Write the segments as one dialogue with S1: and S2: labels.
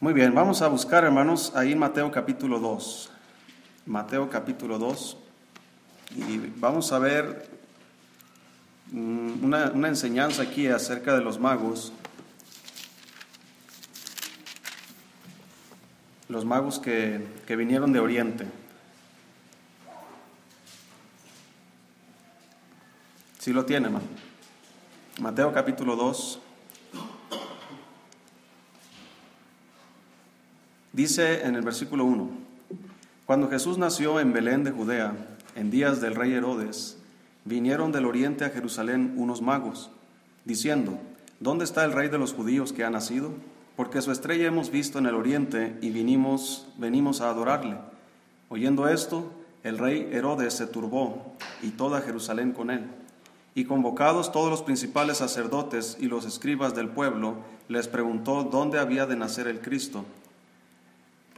S1: Muy bien, vamos a buscar, hermanos, ahí Mateo capítulo 2. Mateo capítulo 2. Y vamos a ver mm, una, una enseñanza aquí acerca de los magos. Los magos que, que vinieron de Oriente. Si lo tiene, hermano. Mateo capítulo 2. Dice en el versículo 1, cuando Jesús nació en Belén de Judea, en días del rey Herodes, vinieron del oriente a Jerusalén unos magos, diciendo, ¿dónde está el rey de los judíos que ha nacido? Porque su estrella hemos visto en el oriente y vinimos, venimos a adorarle. Oyendo esto, el rey Herodes se turbó y toda Jerusalén con él. Y convocados todos los principales sacerdotes y los escribas del pueblo, les preguntó dónde había de nacer el Cristo.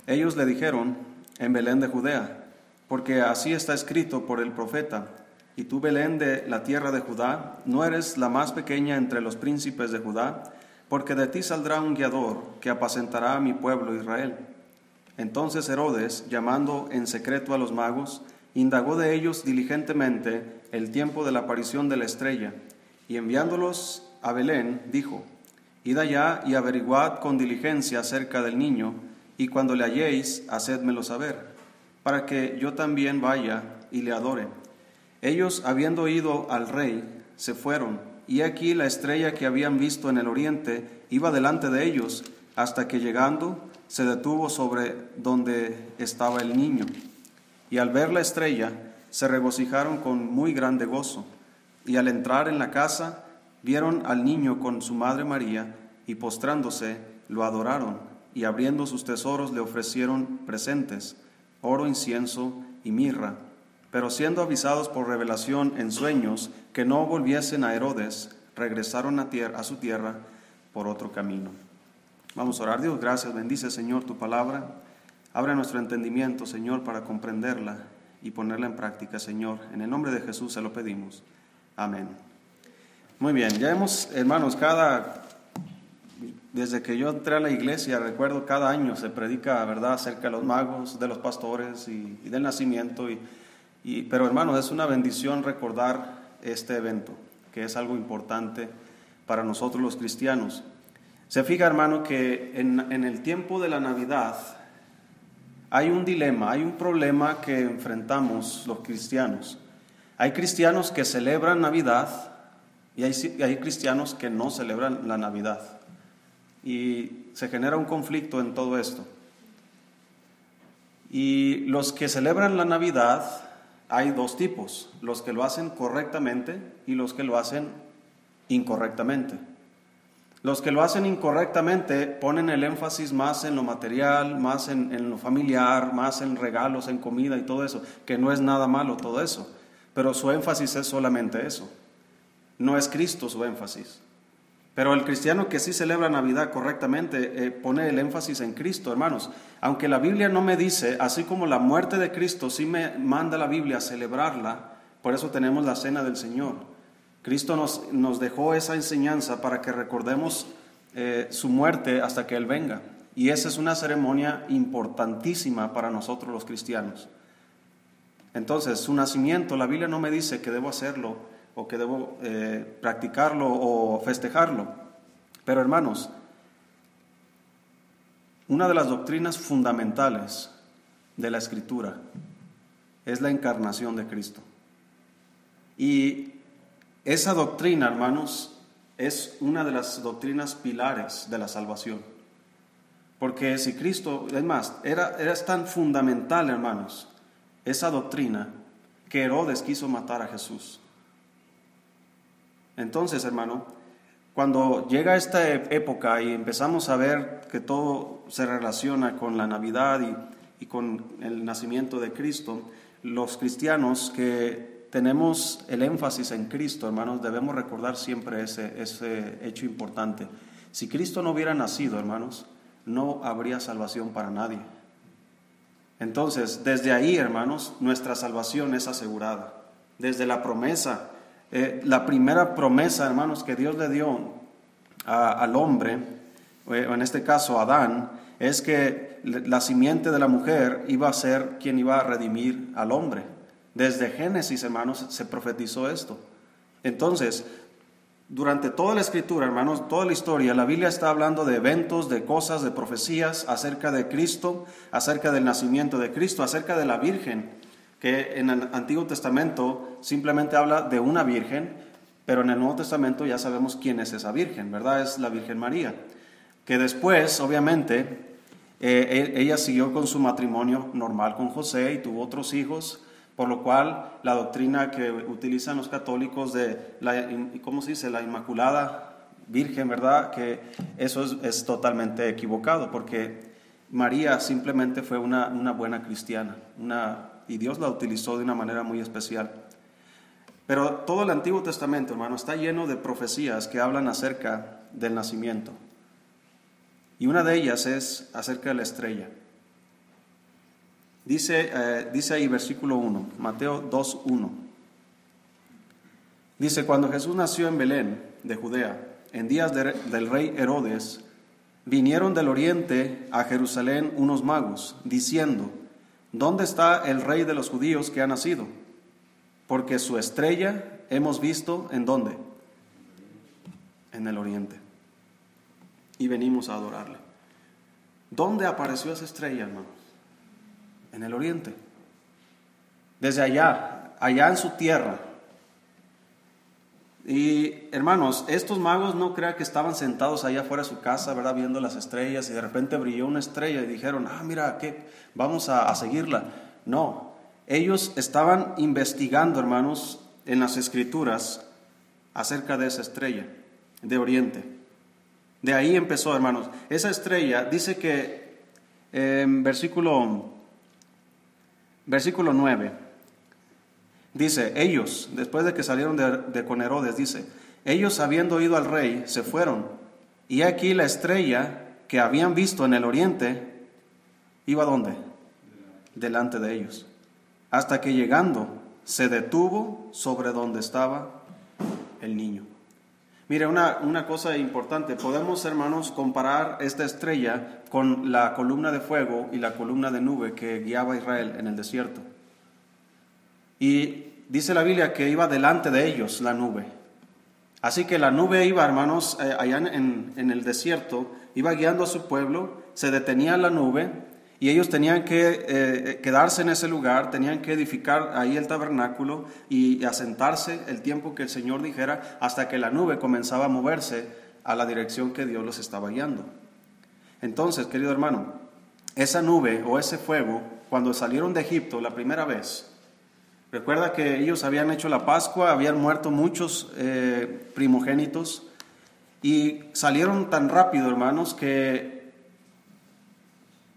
S1: Ellos le dijeron, en Belén de Judea, porque así está escrito por el profeta, y tú Belén de la tierra de Judá, no eres la más pequeña entre los príncipes de Judá, porque de ti saldrá un guiador que apacentará a mi pueblo Israel. Entonces Herodes, llamando en secreto a los magos, indagó de ellos diligentemente el tiempo de la aparición de la estrella, y enviándolos a Belén, dijo, Id allá y averiguad con diligencia acerca del niño, y cuando le halléis, hacedmelo saber, para que yo también vaya y le adore. Ellos, habiendo ido al rey, se fueron, y aquí la estrella que habían visto en el oriente iba delante de ellos, hasta que llegando se detuvo sobre donde estaba el niño. Y al ver la estrella, se regocijaron con muy grande gozo. Y al entrar en la casa, vieron al niño con su madre María, y postrándose, lo adoraron y abriendo sus tesoros le ofrecieron presentes, oro, incienso y mirra. Pero siendo avisados por revelación en sueños que no volviesen a Herodes, regresaron a, tierra, a su tierra por otro camino. Vamos a orar. Dios, gracias. Bendice, Señor, tu palabra. Abre nuestro entendimiento, Señor, para comprenderla y ponerla en práctica, Señor. En el nombre de Jesús se lo pedimos. Amén. Muy bien, ya hemos, hermanos, cada desde que yo entré a la iglesia, recuerdo cada año se predica, ¿verdad?, acerca de los magos, de los pastores y, del nacimiento. Y, pero hermanos, es una bendición recordar este evento, que es algo importante para nosotros los cristianos. Se fija, hermano, que en, el tiempo de la Navidad hay un dilema, hay un problema que enfrentamos los cristianos. Hay cristianos que celebran Navidad y hay cristianos que no celebran la Navidad y se genera un conflicto en todo esto. Y los que celebran la Navidad, hay dos tipos, los que lo hacen correctamente y los que lo hacen incorrectamente. Los que lo hacen incorrectamente ponen el énfasis más en lo material, más en, en, lo familiar, más en regalos, en comida y todo eso, que no es nada malo todo eso, pero su énfasis es solamente eso. No es Cristo su énfasis. Pero el cristiano que sí celebra Navidad correctamente eh, pone el énfasis en Cristo, hermanos. Aunque la Biblia no me dice, así como la muerte de Cristo sí me manda la Biblia a celebrarla, por eso tenemos la cena del Señor. Cristo nos, nos dejó esa enseñanza para que recordemos eh, su muerte hasta que Él venga. Y esa es una ceremonia importantísima para nosotros los cristianos. Entonces, su nacimiento, la Biblia no me dice que debo hacerlo o que debo eh, practicarlo o festejarlo. Pero hermanos, una de las doctrinas fundamentales de la escritura es la encarnación de Cristo. Y esa doctrina, hermanos, es una de las doctrinas pilares de la salvación. Porque si Cristo, es más, era, era tan fundamental, hermanos, esa doctrina que Herodes quiso matar a Jesús. Entonces, hermano, cuando llega esta época y empezamos a ver que todo se relaciona con la Navidad y, con el nacimiento de Cristo, los cristianos que tenemos el énfasis en Cristo, hermanos, debemos recordar siempre ese, ese hecho importante. Si Cristo no hubiera nacido, hermanos, no habría salvación para nadie. Entonces, desde ahí, hermanos, nuestra salvación es asegurada. Desde la promesa eh, la primera promesa, hermanos, que Dios le dio al hombre, eh, o en este caso a Adán, es que la simiente de la mujer iba a ser quien iba a redimir al hombre. Desde Génesis, hermanos, se profetizó esto. Entonces, durante toda la escritura, hermanos, toda la historia, la Biblia está hablando de eventos, de cosas, de profecías acerca de Cristo, acerca del nacimiento de Cristo, acerca de la Virgen, que en el Antiguo Testamento simplemente habla de una Virgen, pero en el Nuevo Testamento ya sabemos quién es esa Virgen, ¿verdad? Es la Virgen María, que después, obviamente, eh, e-, ella siguió con su matrimonio normal con José y tuvo otros hijos, por lo cual la doctrina que utilizan los católicos de la, ¿cómo se dice? La Inmaculada Virgen, ¿verdad? Que eso es, totalmente equivocado, porque María simplemente fue una, buena cristiana, una, y Dios la utilizó de una manera muy especial. Pero todo el Antiguo Testamento, hermano, está lleno de profecías que hablan acerca del nacimiento. Y una de ellas es acerca de la estrella. Dice, eh, dice ahí versículo 1, Mateo 2, 1. Dice, cuando Jesús nació en Belén de Judea, en días del rey Herodes, vinieron del oriente a Jerusalén unos magos, diciendo, ¿dónde está el rey de los judíos que ha nacido? Porque su estrella hemos visto en dónde? En el oriente. Y venimos a adorarle. ¿Dónde apareció esa estrella, hermanos? en el oriente. Desde allá, allá en su tierra. Y hermanos, estos magos no crean que estaban sentados allá afuera de su casa, ¿verdad? Viendo las estrellas y de repente brilló una estrella y dijeron, ah, mira, ¿qué? vamos a, seguirla. No, ellos estaban investigando, hermanos, en las escrituras acerca de esa estrella de Oriente. De ahí empezó, hermanos. Esa estrella dice que en versículo Versículo 9. Dice, ellos, después de que salieron de, con Herodes, dice, ellos habiendo oído al rey, se fueron, y aquí la estrella que habían visto en el oriente, iba dónde? Delante de ellos. Hasta que llegando, se detuvo sobre donde estaba el niño. Mire, una, una, cosa importante, podemos, hermanos, comparar esta estrella con la columna de fuego y la columna de nube que guiaba a Israel en el desierto. Y dice la Biblia que iba delante de ellos la nube. Así que la nube iba, hermanos, eh, allá en, en el desierto, iba guiando a su pueblo, se detenía la nube y ellos tenían que eh, eh, quedarse en ese lugar, tenían que edificar ahí el tabernáculo y, asentarse el tiempo que el Señor dijera hasta que la nube comenzaba a moverse a la dirección que Dios los estaba guiando. Entonces, querido hermano, esa nube o ese fuego, cuando salieron de Egipto la primera vez, recuerda que ellos habían hecho la Pascua, habían muerto muchos eh, primogénitos y salieron tan rápido, hermanos, que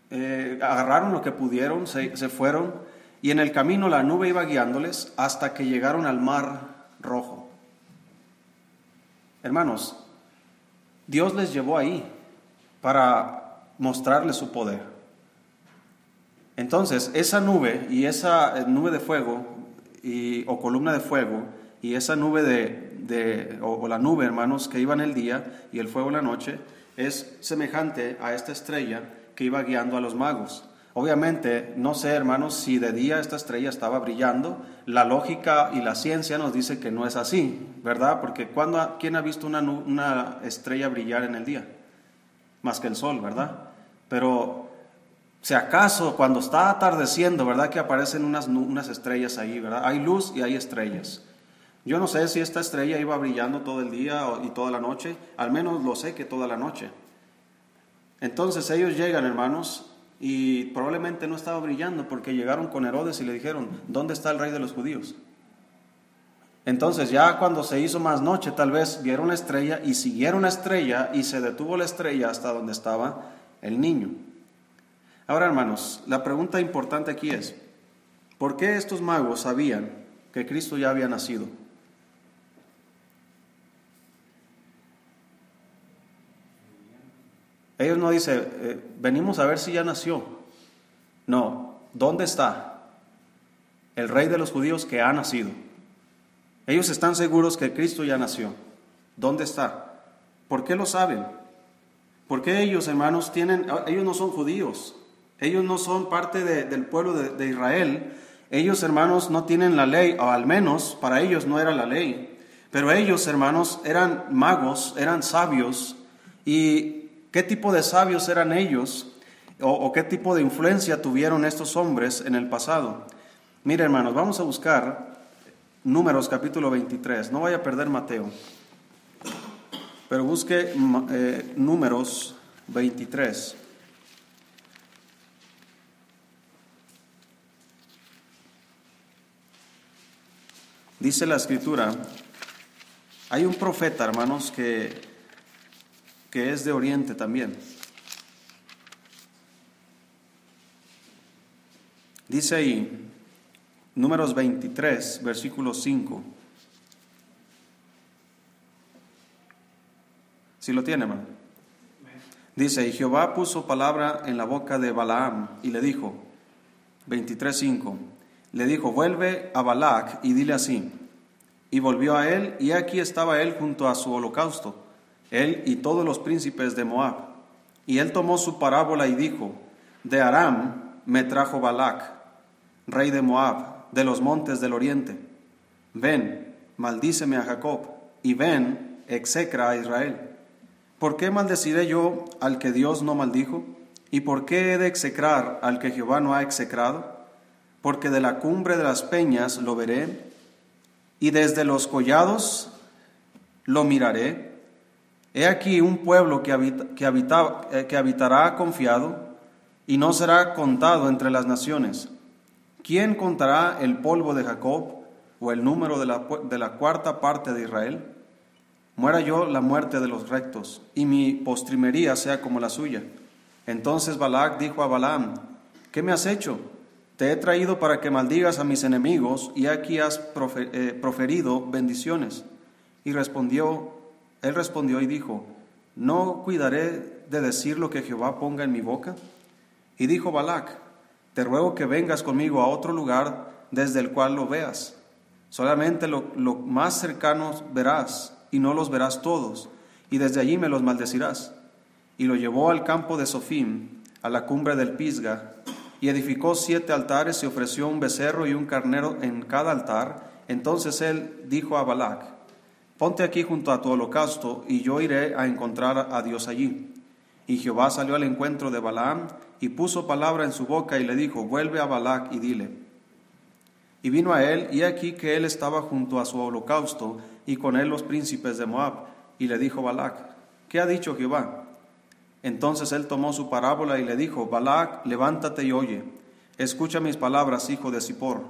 S1: eh, agarraron lo que pudieron, se, se fueron, y en el camino la nube iba guiándoles hasta que llegaron al mar rojo. Hermanos, Dios les llevó ahí para mostrarles su poder. Entonces, esa nube y esa eh, nube de fuego y, o columna de fuego y esa nube de, o, o, la nube, hermanos, que iba en el día y el fuego en la noche, es semejante a esta estrella que iba guiando a los magos. Obviamente, no sé, hermanos, si de día esta estrella estaba brillando. La lógica y la ciencia nos dice que no es así, ¿verdad? Porque cuando, ¿quién ha visto una, una estrella brillar en el día? Más que el sol, ¿verdad? Pero si acaso cuando está atardeciendo, ¿verdad? Que aparecen unas, unas estrellas ahí, ¿verdad? Hay luz y hay estrellas. Yo no sé si esta estrella iba brillando todo el día y toda la noche, al menos lo sé que toda la noche. Entonces ellos llegan, hermanos, y probablemente no estaba brillando porque llegaron con Herodes y le dijeron, ¿dónde está el rey de los judíos? Entonces ya cuando se hizo más noche, tal vez vieron la estrella y siguieron la estrella y se detuvo la estrella hasta donde estaba el niño. Ahora, hermanos, la pregunta importante aquí es, ¿por qué estos magos sabían que Cristo ya había nacido? Ellos no dicen, eh, venimos a ver si ya nació. No, ¿dónde está el rey de los judíos que ha nacido? Ellos están seguros que Cristo ya nació. ¿Dónde está? ¿Por qué lo saben? Porque ellos, hermanos, tienen, ellos no son judíos, ellos no son parte del pueblo de, Israel. Ellos, hermanos, no tienen la ley, o al menos para ellos no era la ley. Pero ellos, hermanos, eran magos, eran sabios. ¿Y qué tipo de sabios eran ellos? ¿O, o qué tipo de influencia tuvieron estos hombres en el pasado? Mire, hermanos, vamos a buscar Números capítulo 23. No vaya a perder Mateo. Pero busque eh, Números 23. Dice la escritura, hay un profeta, hermanos, que, que es de Oriente también. Dice ahí, Números 23, versículo 5. Si lo tiene, hermano. Dice, y Jehová puso palabra en la boca de Balaam y le dijo, 23.5, le dijo, vuelve a Balac y dile así. Y volvió a él, y aquí estaba él junto a su holocausto, él y todos los príncipes de Moab. Y él tomó su parábola y dijo, de Aram me trajo Balac, rey de Moab, de los montes del oriente. Ven, maldíceme a Jacob, y ven, execra a Israel. ¿Por qué maldeciré yo al que Dios no maldijo? ¿Y por qué he de execrar al que Jehová no ha execrado? Porque de la cumbre de las peñas lo veré, y desde los collados lo miraré. He aquí un pueblo que, que, eh, habitará confiado, y no será contado entre las naciones ¿Quién contará el polvo de Jacob o el número de la, de la, cuarta parte de Israel? Muera yo la muerte de los rectos, y mi postrimería sea como la suya. Entonces Balac dijo a Balaam, ¿qué me has hecho? Te he traído para que maldigas a mis enemigos, y aquí has eh, proferido bendiciones. Y respondió, él respondió y dijo, ¿no cuidaré de decir lo que Jehová ponga en mi boca? Y dijo Balac, te ruego que vengas conmigo a otro lugar desde el cual lo veas. Solamente lo, más cercano verás, y no los verás todos, y desde allí me los maldecirás. Y lo llevó al campo de Sofim, a la cumbre del Pisga, y edificó siete altares y ofreció un becerro y un carnero en cada altar. Entonces él dijo a Balac, Ponte aquí junto a tu holocausto, y yo iré a encontrar a Dios allí. Y Jehová salió al encuentro de Balaam y puso palabra en su boca y le dijo, vuelve a Balac y dile. Y vino a él, y aquí que él estaba junto a su holocausto, y con él los príncipes de Moab. Y le dijo Balac, ¿qué ha dicho Jehová? Entonces él tomó su parábola y le dijo, Balac, levántate y oye, escucha mis palabras, hijo de Zippor.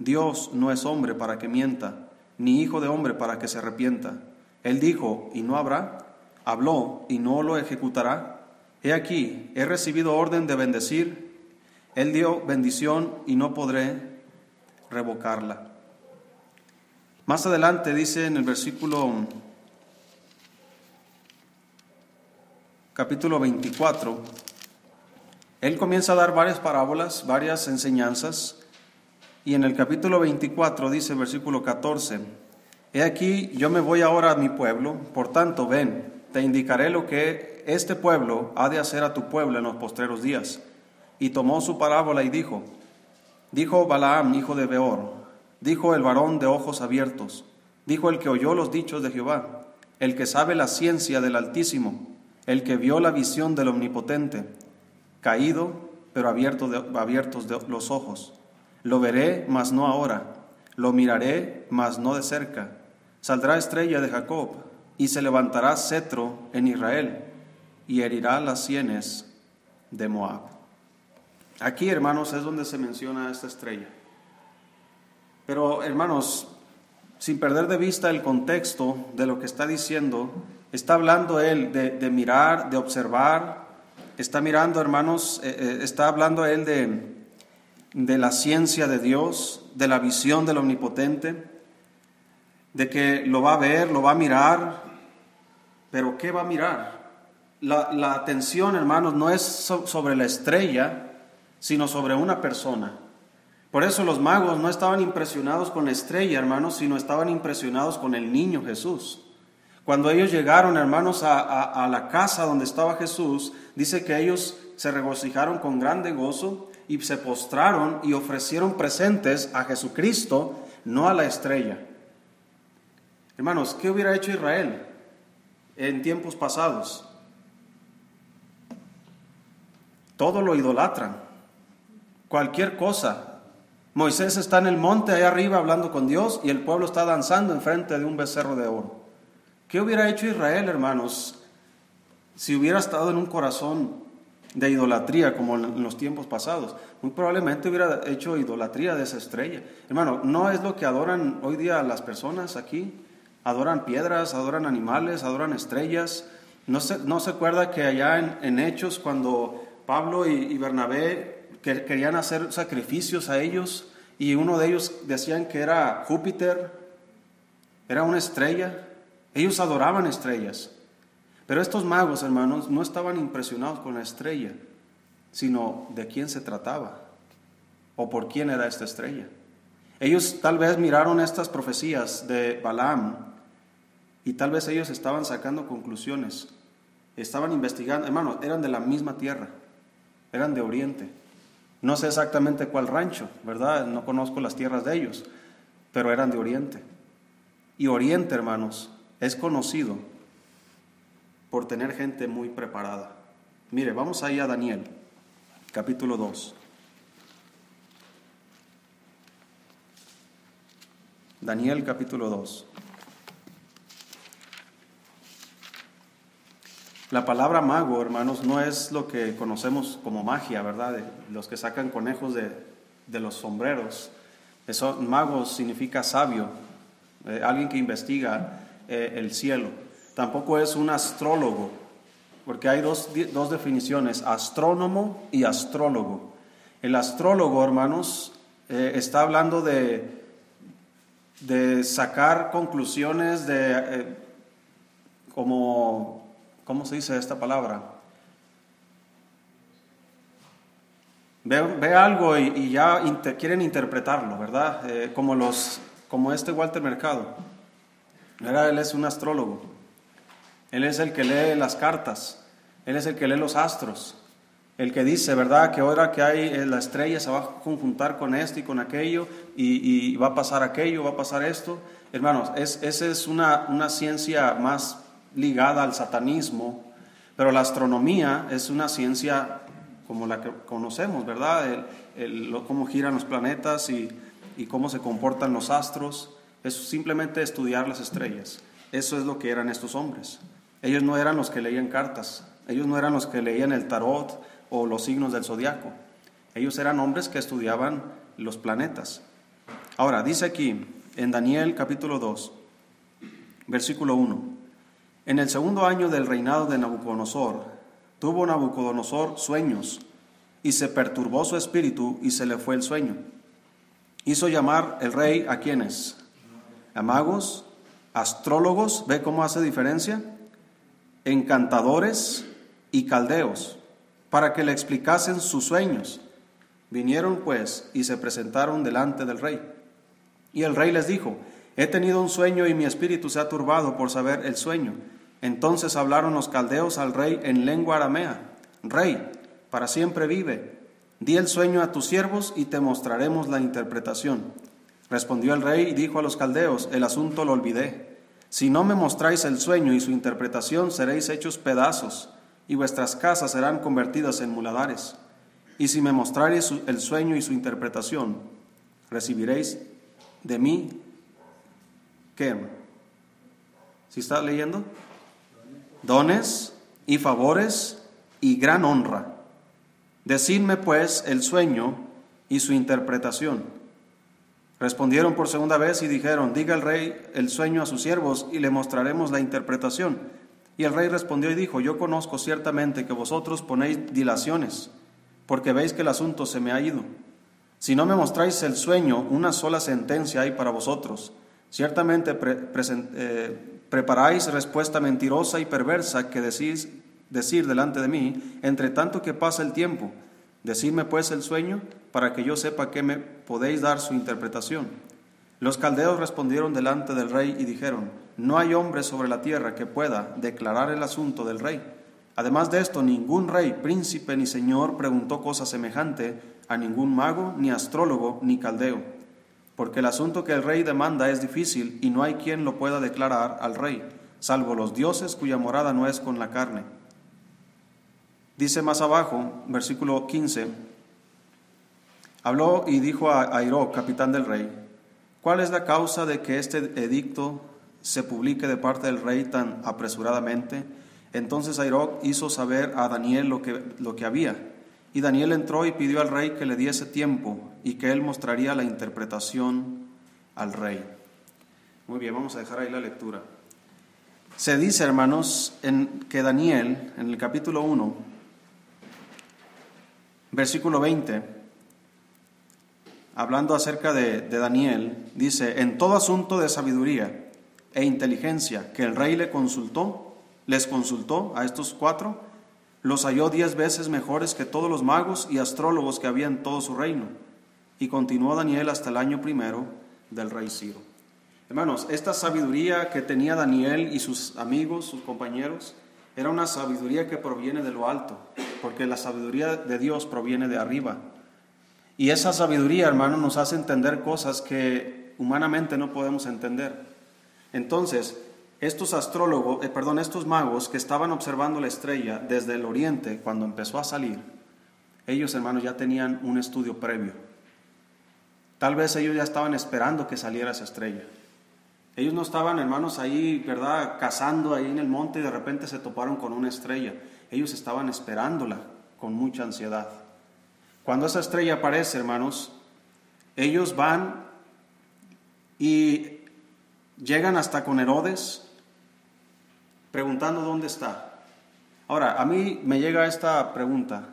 S1: Dios no es hombre para que mienta, ni hijo de hombre para que se arrepienta. Él dijo, ¿y no habrá? Habló, ¿y no lo ejecutará? He aquí, he recibido orden de bendecir, Él dio bendición y no podré revocarla. Más adelante dice en el versículo capítulo 24, Él comienza a dar varias parábolas, varias enseñanzas, y en el capítulo 24 dice, versículo 14, He aquí, yo me voy ahora a mi pueblo, por tanto, ven, te indicaré lo que este pueblo ha de hacer a tu pueblo en los postreros días. Y tomó su parábola y dijo, dijo Balaam, hijo de Beor, dijo el varón de ojos abiertos, dijo el que oyó los dichos de Jehová, el que sabe la ciencia del Altísimo, el que vio la visión del Omnipotente, caído, pero abierto abiertos los ojos. Lo veré, mas no ahora, lo miraré, mas no de cerca. Saldrá estrella de Jacob y se levantará cetro en Israel y herirá las sienes de Moab. Aquí, hermanos, es donde se menciona esta estrella. Pero, hermanos, sin perder de vista el contexto de lo que está diciendo, está hablando él de, mirar, de observar, está mirando, hermanos, eh, eh, está hablando él de, de la ciencia de Dios, de la visión del Omnipotente, de que lo va a ver, lo va a mirar, pero ¿qué va a mirar? La, atención, hermanos, no es sobre la estrella, sino sobre una persona. Por eso los magos no estaban impresionados con la estrella, hermanos, sino estaban impresionados con el niño Jesús, Cuando ellos llegaron, hermanos, a, la casa donde estaba Jesús, dice que ellos se regocijaron con grande gozo y se postraron y ofrecieron presentes a Jesucristo, no a la estrella. Hermanos, ¿qué hubiera hecho Israel en tiempos pasados? Todo lo idolatran. Cualquier cosa. Moisés está en el monte allá arriba hablando con Dios y el pueblo está danzando enfrente de un becerro de oro. ¿Qué hubiera hecho Israel, hermanos, si hubiera estado en un corazón de idolatría como en los tiempos pasados? Muy probablemente hubiera hecho idolatría de esa estrella. Hermano, ¿no es lo que adoran hoy día las personas aquí? Adoran piedras, adoran animales, adoran estrellas. ¿No se, no se acuerda que allá en, en Hechos, cuando Pablo y, Bernabé querían hacer sacrificios a ellos y uno de ellos decían que era Júpiter, era una estrella. Ellos adoraban estrellas. Pero estos magos, hermanos, no estaban impresionados con la estrella, sino de quién se trataba o por quién era esta estrella. Ellos tal vez miraron estas profecías de Balaam y tal vez ellos estaban sacando conclusiones, estaban investigando, hermanos, eran de la misma tierra eran de Oriente. No sé exactamente cuál rancho, ¿verdad? No conozco las tierras de ellos, pero eran de Oriente. Y Oriente, hermanos, es conocido por tener gente muy preparada. Mire, vamos ahí a Daniel, capítulo 2. Daniel capítulo 2. La palabra mago, hermanos, no es lo que conocemos como magia, ¿verdad? los que sacan conejos de, los sombreros. Eso, mago significa sabio, eh, alguien que investiga eh, el cielo. Tampoco es un astrólogo, porque hay dos, definiciones, astrónomo y astrólogo. El astrólogo, hermanos, eh, está hablando de, de sacar conclusiones de como ¿cómo se dice esta palabra? Ve, algo y, ya quieren interpretarlo, ¿verdad? Eh, como, los, como este Walter Mercado. Él es un astrólogo. Él es el que lee las cartas. Él es el que lee los astros. El que dice, ¿verdad? Que ahora que hay eh, la estrella se va a conjuntar con esto y con aquello y, va a pasar aquello, va a pasar esto. Hermanos, es, esa es una, una ciencia más ligada al satanismo, pero la astronomía es una ciencia como la que conocemos, ¿verdad? El, cómo giran los planetas y, cómo se comportan los astros. Es simplemente estudiar las estrellas. Eso es lo que eran estos hombres. Ellos no eran los que leían cartas, ellos no eran los que leían el tarot o los signos del zodiaco. Ellos eran hombres que estudiaban los planetas. Ahora, dice aquí en Daniel capítulo 2, versículo 1. En el segundo año del reinado de Nabucodonosor, tuvo Nabucodonosor sueños, y se perturbó su espíritu y se le fue el sueño. Hizo llamar el rey a quienes? A magos, astrólogos, ¿ve cómo hace diferencia? Encantadores y caldeos, para que le explicasen sus sueños. Vinieron pues y se presentaron delante del rey. Y el rey les dijo, he tenido un sueño y mi espíritu se ha turbado por saber el sueño. Entonces hablaron los caldeos al rey en lengua aramea, Rey, para siempre vive, di el sueño a tus siervos y te mostraremos la interpretación. Respondió el rey y dijo a los caldeos, el asunto lo olvidé. Si no me mostráis el sueño y su interpretación, seréis hechos pedazos, y vuestras casas serán convertidas en muladares. Y si me mostráis el sueño y su interpretación, recibiréis de mí, ¿qué? ¿Si está leyendo? dones y favores y gran honra. Decidme pues el sueño y su interpretación. Respondieron por segunda vez y dijeron, diga el rey el sueño a sus siervos y le mostraremos la interpretación. Y el rey respondió y dijo, yo conozco ciertamente que vosotros ponéis dilaciones, porque veis que el asunto se me ha ido. Si no me mostráis el sueño, una sola sentencia hay para vosotros. Ciertamente eh, preparáis respuesta mentirosa y perversa que decís decir delante de mí, entre tanto que pasa el tiempo. Decidme pues el sueño, para que yo sepa que me podéis dar su interpretación. Los caldeos respondieron delante del rey y dijeron, no hay hombre sobre la tierra que pueda declarar el asunto del rey. Además de esto, ningún rey, príncipe ni señor preguntó cosa semejante a ningún mago, ni astrólogo, ni caldeo, porque el asunto que el rey demanda es difícil y no hay quien lo pueda declarar al rey, salvo los dioses cuya morada no es con la carne. Dice más abajo, versículo 15, habló y dijo a Airo, capitán del rey, ¿cuál es la causa de que este edicto se publique de parte del rey tan apresuradamente? Entonces Airoc hizo saber a Daniel lo que, lo que había. Y Daniel entró y pidió al rey que le diese tiempo y que él mostraría la interpretación al rey. Muy bien, vamos a dejar ahí la lectura. Se dice, hermanos, que Daniel, en el capítulo 1, versículo 20, hablando acerca de, Daniel, dice, en todo asunto de sabiduría e inteligencia que el rey le consultó, les consultó a estos cuatro, los halló diez veces mejores que todos los magos y astrólogos que había en todo su reino. Y continuó Daniel hasta el año primero del rey Ciro. Hermanos, esta sabiduría que tenía Daniel y sus amigos, sus compañeros, era una sabiduría que proviene de lo alto, porque la sabiduría de Dios proviene de arriba. Y esa sabiduría, hermanos, nos hace entender cosas que humanamente no podemos entender. Entonces, estos astrólogos, eh, perdón, estos magos que estaban observando la estrella desde el oriente cuando empezó a salir, ellos hermanos ya tenían un estudio previo. Tal vez ellos ya estaban esperando que saliera esa estrella. Ellos no estaban hermanos ahí, ¿verdad?, cazando ahí en el monte y de repente se toparon con una estrella. Ellos estaban esperándola con mucha ansiedad. Cuando esa estrella aparece, hermanos, ellos van y llegan hasta con Herodes preguntando dónde está. Ahora, a mí me llega esta pregunta.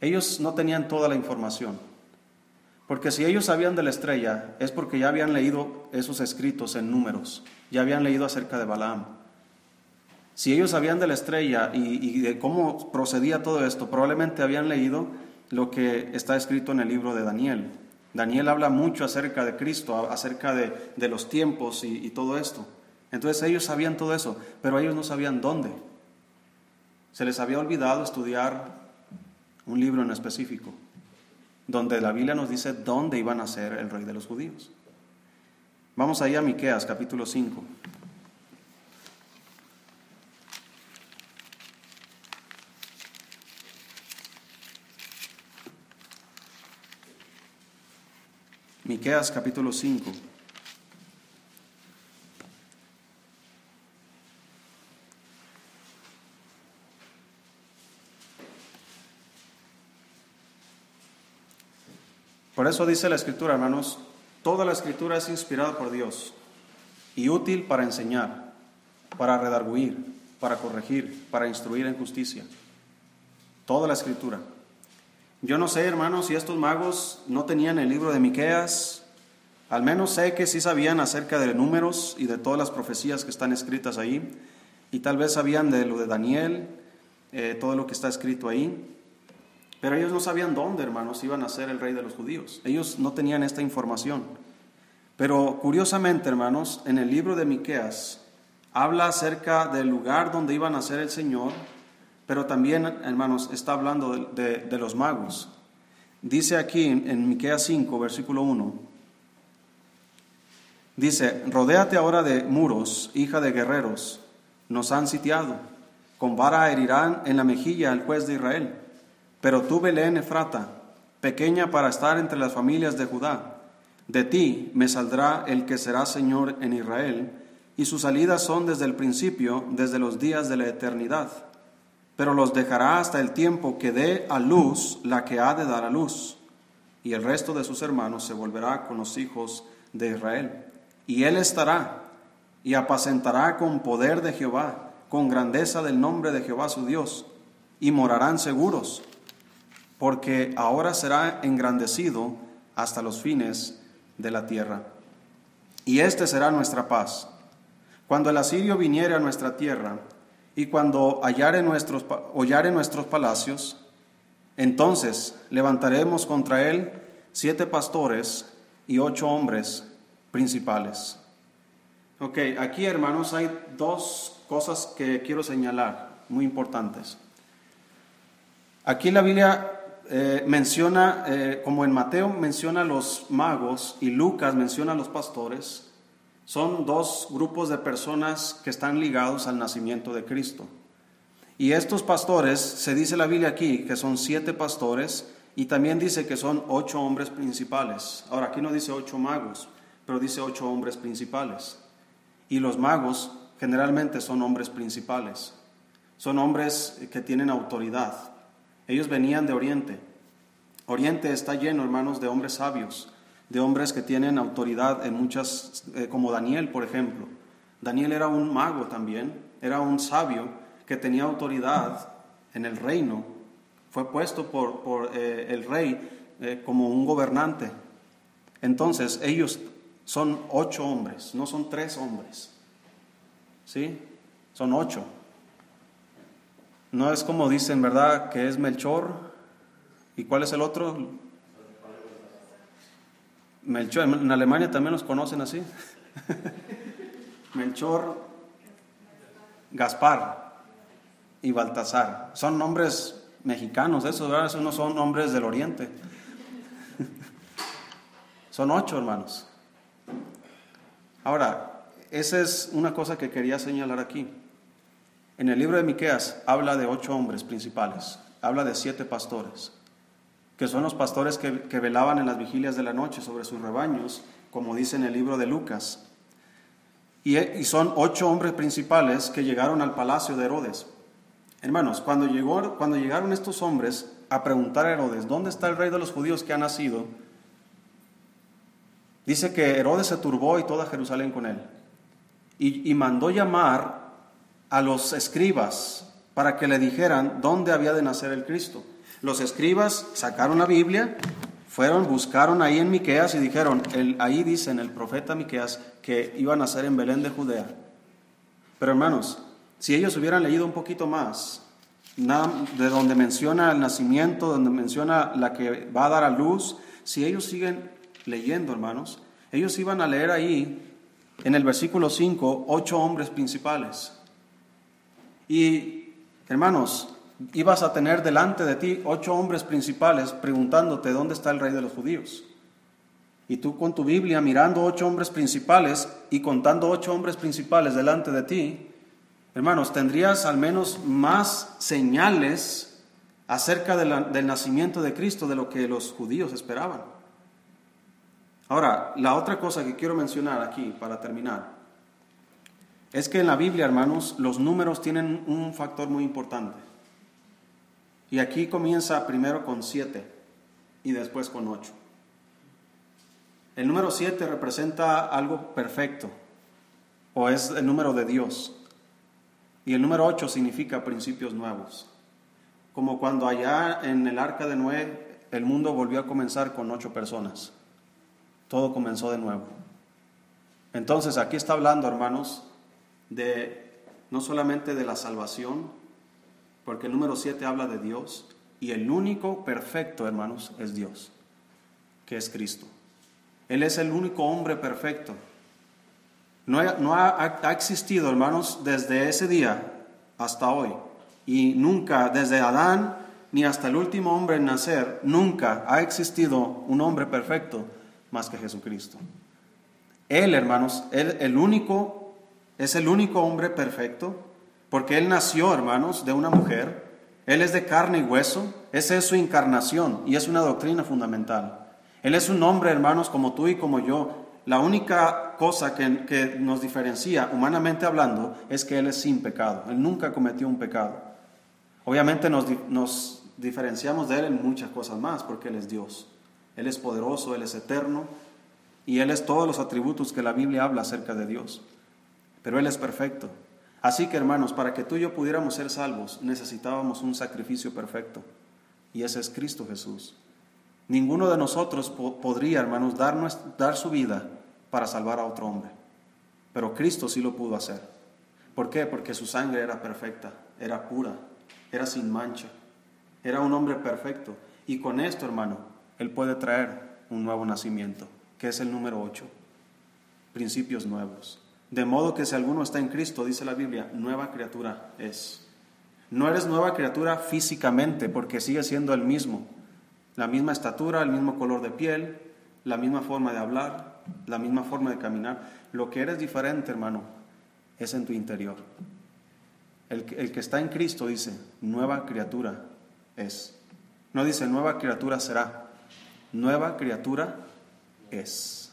S1: Ellos no tenían toda la información. Porque si ellos sabían de la estrella, es porque ya habían leído esos escritos en números, ya habían leído acerca de Balaam. Si ellos sabían de la estrella y, de cómo procedía todo esto, probablemente habían leído lo que está escrito en el libro de Daniel. Daniel habla mucho acerca de Cristo, acerca de, los tiempos y todo esto. Entonces ellos sabían todo eso, pero ellos no sabían dónde. Se les había olvidado estudiar un libro en específico, donde la Biblia nos dice dónde iban a ser el rey de los judíos. Vamos ahí a Miqueas capítulo 5. Miqueas capítulo 5. Eso dice la Escritura, hermanos, toda la Escritura es inspirada por Dios y útil para enseñar, para redarguir, para corregir, para instruir en justicia. Toda la Escritura. Yo no sé, hermanos, si estos magos no tenían el libro de Miqueas. Al menos sé que sí sabían acerca de números y de todas las profecías que están escritas ahí. Y tal vez sabían de lo de Daniel, eh, todo lo que está escrito ahí. Pero ellos no sabían dónde, hermanos, iban a ser el rey de los judíos. Ellos no tenían esta información. Pero curiosamente, hermanos, en el libro de Miqueas habla acerca del lugar donde iban a ser el Señor, pero también, hermanos, está hablando de, los magos. Dice aquí en Miqueas 5, versículo 1, dice, rodéate ahora de muros, hija de guerreros, nos han sitiado, con vara herirán en la mejilla al juez de Israel. Pero tú, Belén Efrata, pequeña para estar entre las familias de Judá, de ti me saldrá el que será Señor en Israel, y sus salidas son desde el principio, desde los días de la eternidad. Pero los dejará hasta el tiempo que dé a luz la que ha de dar a luz, y el resto de sus hermanos se volverá con los hijos de Israel. Y él estará y apacentará con poder de Jehová, con grandeza del nombre de Jehová su Dios, y morarán seguros porque ahora será engrandecido hasta los fines de la tierra. Y este será nuestra paz. Cuando el asirio viniere a nuestra tierra, y cuando hallare nuestros, nuestros palacios, entonces levantaremos contra él siete pastores y ocho hombres principales. Ok, aquí hermanos hay dos cosas que quiero señalar, muy importantes. Aquí la Biblia eh, menciona, eh, como en Mateo menciona los magos y Lucas menciona los pastores, son dos grupos de personas que están ligados al nacimiento de Cristo. Y estos pastores, se dice la Biblia aquí, que son siete pastores y también dice que son ocho hombres principales. Ahora, aquí no dice ocho magos, pero dice ocho hombres principales. Y los magos generalmente son hombres principales, son hombres que tienen autoridad. Ellos venían de Oriente. Oriente está lleno, hermanos, de hombres sabios, de hombres que tienen autoridad en muchas, eh, como Daniel, por ejemplo. Daniel era un mago también, era un sabio que tenía autoridad en el reino. Fue puesto por, eh, el rey eh, como un gobernante. Entonces, ellos son ocho hombres, no son tres hombres. ¿Sí? Son ocho. No es como dicen, ¿verdad? Que es Melchor. ¿Y cuál es el otro? Melchor. En Alemania también los conocen así. Melchor, Gaspar y Baltasar. Son nombres mexicanos, esos, ¿verdad? Esos no son nombres del oriente. son ocho hermanos. Ahora, esa es una cosa que quería señalar aquí. En el libro de Miqueas habla de ocho hombres principales, habla de siete pastores, que son los pastores que, velaban en las vigilias de la noche sobre sus rebaños, como dice en el libro de Lucas. Y, y son ocho hombres principales que llegaron al palacio de Herodes. Hermanos, cuando, llegó, cuando llegaron estos hombres a preguntar a Herodes, ¿dónde está el rey de los judíos que ha nacido? Dice que Herodes se turbó y toda Jerusalén con él. Y, mandó llamar a los escribas para que le dijeran dónde había de nacer el Cristo. Los escribas sacaron la Biblia, fueron, buscaron ahí en Miqueas y dijeron, el, ahí dice en el profeta Miqueas que iba a nacer en Belén de Judea. Pero hermanos, si ellos hubieran leído un poquito más, de donde menciona el nacimiento, donde menciona la que va a dar a luz, si ellos siguen leyendo, hermanos, ellos iban a leer ahí en el versículo 5 ocho hombres principales. Y, hermanos, ibas a tener delante de ti ocho hombres principales preguntándote dónde está el rey de los judíos. Y tú con tu Biblia mirando ocho hombres principales y contando ocho hombres principales delante de ti, hermanos, tendrías al menos más señales acerca del nacimiento de Cristo de lo que los judíos esperaban. Ahora, la otra cosa que quiero mencionar aquí para terminar es que en la Biblia, hermanos, los números tienen un factor muy importante. Y aquí comienza primero con siete y después con ocho. El número siete representa algo perfecto o es el número de Dios. Y el número ocho significa principios nuevos. Como cuando allá en el arca de Noé el mundo volvió a comenzar con ocho personas todo comenzó de nuevo. Entonces aquí está hablando, hermanos, de no solamente de la salvación, porque el número 7 habla de Dios, y el único perfecto, hermanos, es Dios, que es Cristo. Él es el único hombre perfecto. No, no ha, ha existido, hermanos, desde ese día hasta hoy, y nunca, desde Adán ni hasta el último hombre en nacer, nunca ha existido un hombre perfecto más que Jesucristo. Él, hermanos, él el único, es el único hombre perfecto, porque Él nació, hermanos, de una mujer, Él es de carne y hueso, esa es su encarnación y es una doctrina fundamental. Él es un hombre, hermanos, como tú y como yo. La única cosa que, que nos diferencia, humanamente hablando, es que Él es sin pecado. Él nunca cometió un pecado. Obviamente nos, nos diferenciamos de Él en muchas cosas más, porque Él es Dios. Él es poderoso, Él es eterno y Él es todos los atributos que la Biblia habla acerca de Dios. Pero Él es perfecto. Así que hermanos, para que tú y yo pudiéramos ser salvos, necesitábamos un sacrificio perfecto. Y ese es Cristo Jesús. Ninguno de nosotros podría, hermanos, dar, dar su vida para salvar a otro hombre. Pero Cristo sí lo pudo hacer. ¿Por qué? Porque su sangre era perfecta, era pura, era sin mancha. Era un hombre perfecto. Y con esto, hermano, él puede traer un nuevo nacimiento, que es el número 8. Principios nuevos. De modo que si alguno está en Cristo, dice la Biblia, nueva criatura es. No eres nueva criatura físicamente, porque sigue siendo el mismo. La misma estatura, el mismo color de piel, la misma forma de hablar, la misma forma de caminar. Lo que eres diferente, hermano, es en tu interior. El, el que está en Cristo dice, nueva criatura es. No dice, nueva criatura será. Nueva criatura es.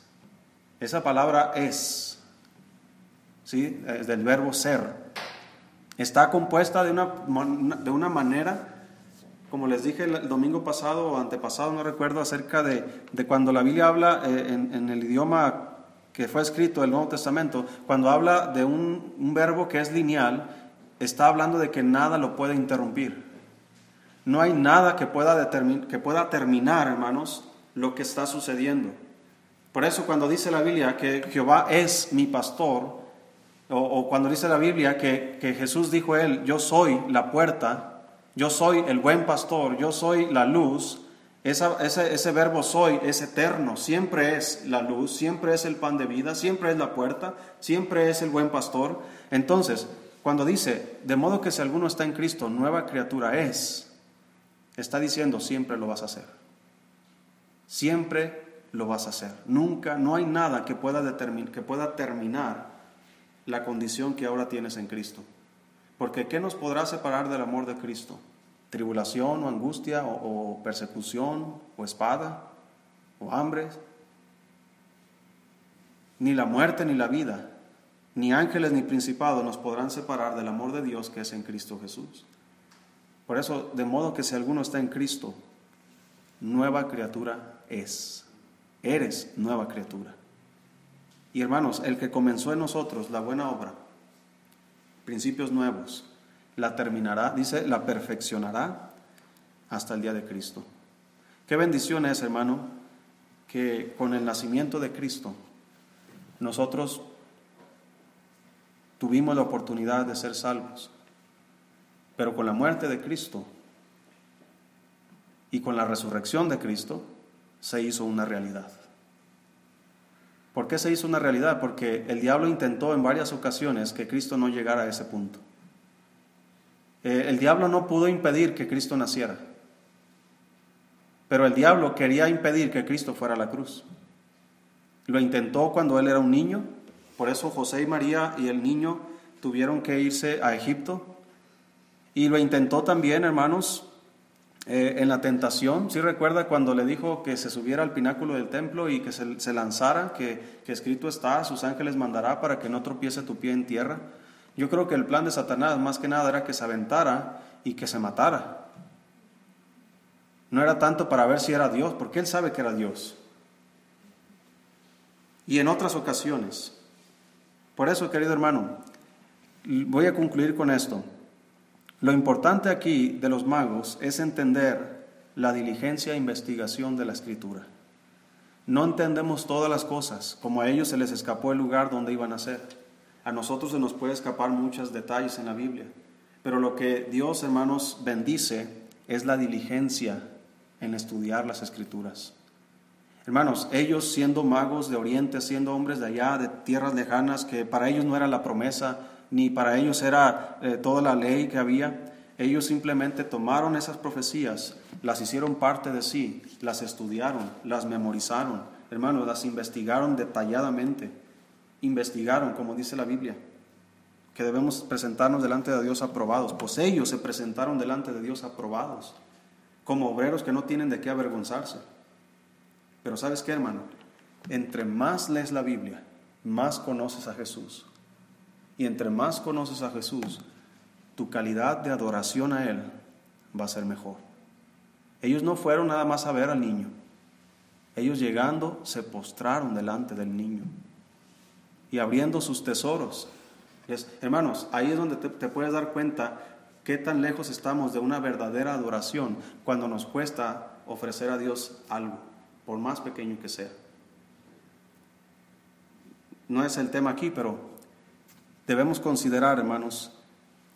S1: Esa palabra es, ¿sí? Del verbo ser. Está compuesta de una, de una manera, como les dije el domingo pasado o antepasado, no recuerdo, acerca de, de cuando la Biblia habla eh, en, en, el idioma que fue escrito el Nuevo Testamento, cuando habla de un, un verbo que es lineal, está hablando de que nada lo puede interrumpir. No hay nada que pueda, que pueda terminar, hermanos, lo que está sucediendo. Por eso cuando dice la Biblia que Jehová es mi pastor, o, cuando dice la Biblia que, Jesús dijo él, yo soy la puerta, yo soy el buen pastor, yo soy la luz, ese, ese verbo soy es eterno, siempre es la luz, siempre es el pan de vida, siempre es la puerta, siempre es el buen pastor. Entonces, cuando dice, de modo que si alguno está en Cristo, nueva criatura es, está diciendo, siempre lo vas a hacer. Siempre lo vas a hacer. Nunca, no hay nada que pueda, que pueda terminar la condición que ahora tienes en Cristo. Porque ¿qué nos podrá separar del amor de Cristo? ¿Tribulación o angustia o, persecución o espada o hambre? Ni la muerte ni la vida, ni ángeles ni principados nos podrán separar del amor de Dios que es en Cristo Jesús. Por eso, de modo que si alguno está en Cristo, nueva criatura es. Eres nueva criatura. Y hermanos, el que comenzó en nosotros la buena obra, principios nuevos, la terminará, dice, la perfeccionará hasta el día de Cristo. Qué bendición es, hermano, que con el nacimiento de Cristo nosotros tuvimos la oportunidad de ser salvos. Pero con la muerte de Cristo y con la resurrección de Cristo se hizo una realidad. ¿Por qué se hizo una realidad? Porque el diablo intentó en varias ocasiones que Cristo no llegara a ese punto. Eh, el diablo no pudo impedir que Cristo naciera, pero el diablo quería impedir que Cristo fuera a la cruz. Lo intentó cuando él era un niño, por eso José y María y el niño tuvieron que irse a Egipto. Y lo intentó también, hermanos, eh, en la tentación. ¿Sí recuerda cuando le dijo que se subiera al pináculo del templo y que se, lanzara, que, que, escrito está, sus ángeles mandará para que no tropiece tu pie en tierra? Yo creo que el plan de Satanás más que nada era que se aventara y que se matara. No era tanto para ver si era Dios, porque él sabe que era Dios. Y en otras ocasiones. Por eso, querido hermano, voy a concluir con esto. Lo importante aquí de los magos es entender la diligencia e investigación de la escritura. No entendemos todas las cosas, como a ellos se les escapó el lugar donde iban a ser. A nosotros se nos puede escapar muchos detalles en la Biblia, pero lo que Dios, hermanos, bendice es la diligencia en estudiar las escrituras. Hermanos, ellos siendo magos de Oriente, siendo hombres de allá, de tierras lejanas, que para ellos no era la promesa, ni para ellos era eh, toda la ley que había. Ellos simplemente tomaron esas profecías, las hicieron parte de sí, las estudiaron, las memorizaron, hermanos, las investigaron detalladamente. Investigaron, como dice la Biblia, que debemos presentarnos delante de Dios aprobados. Pues ellos se presentaron delante de Dios aprobados, como obreros que no tienen de qué avergonzarse. Pero ¿sabes qué, hermano? Entre más lees la Biblia, más conoces a Jesús. Y entre más conoces a Jesús, tu calidad de adoración a Él va a ser mejor. Ellos no fueron nada más a ver al niño. Ellos llegando se postraron delante del niño y abriendo sus tesoros. hermanos, ahí es donde te, te puedes dar cuenta qué tan lejos estamos de una verdadera adoración cuando nos cuesta ofrecer a Dios algo, por más pequeño que sea. No es el tema aquí, pero Debemos considerar, hermanos,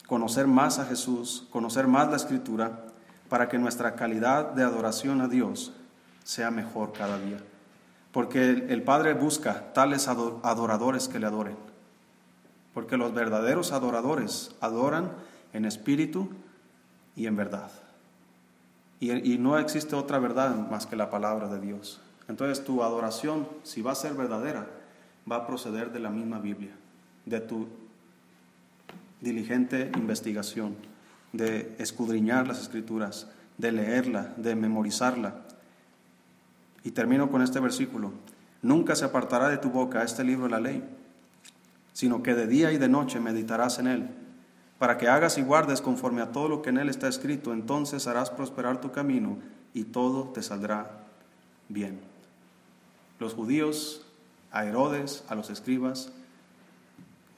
S1: conocer más a Jesús, conocer más la Escritura, para que nuestra calidad de adoración a Dios sea mejor cada día. Porque el, Padre busca tales adoradores que le adoren. porque los verdaderos adoradores adoran en espíritu y en verdad. Y, no existe otra verdad más que la palabra de Dios. Entonces tu adoración, si va a ser verdadera, va a proceder de la misma Biblia, de tu diligente investigación, de escudriñar las escrituras, de leerla, de memorizarla. Y termino con este versículo. Nunca se apartará de tu boca este libro de la ley, sino que de día y de noche meditarás en él, para que hagas y guardes conforme a todo lo que en él está escrito, entonces harás prosperar tu camino y todo te saldrá bien. Los judíos, a Herodes, a los escribas,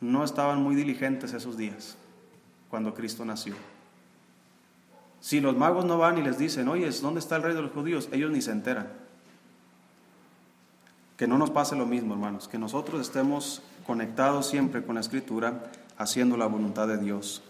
S1: no estaban muy diligentes esos días, cuando Cristo nació. Si los magos no van y les dicen, oye, ¿dónde está el rey de los judíos? Ellos ni se enteran. Que no nos pase lo mismo, hermanos, que nosotros estemos conectados siempre con la Escritura, haciendo la voluntad de Dios.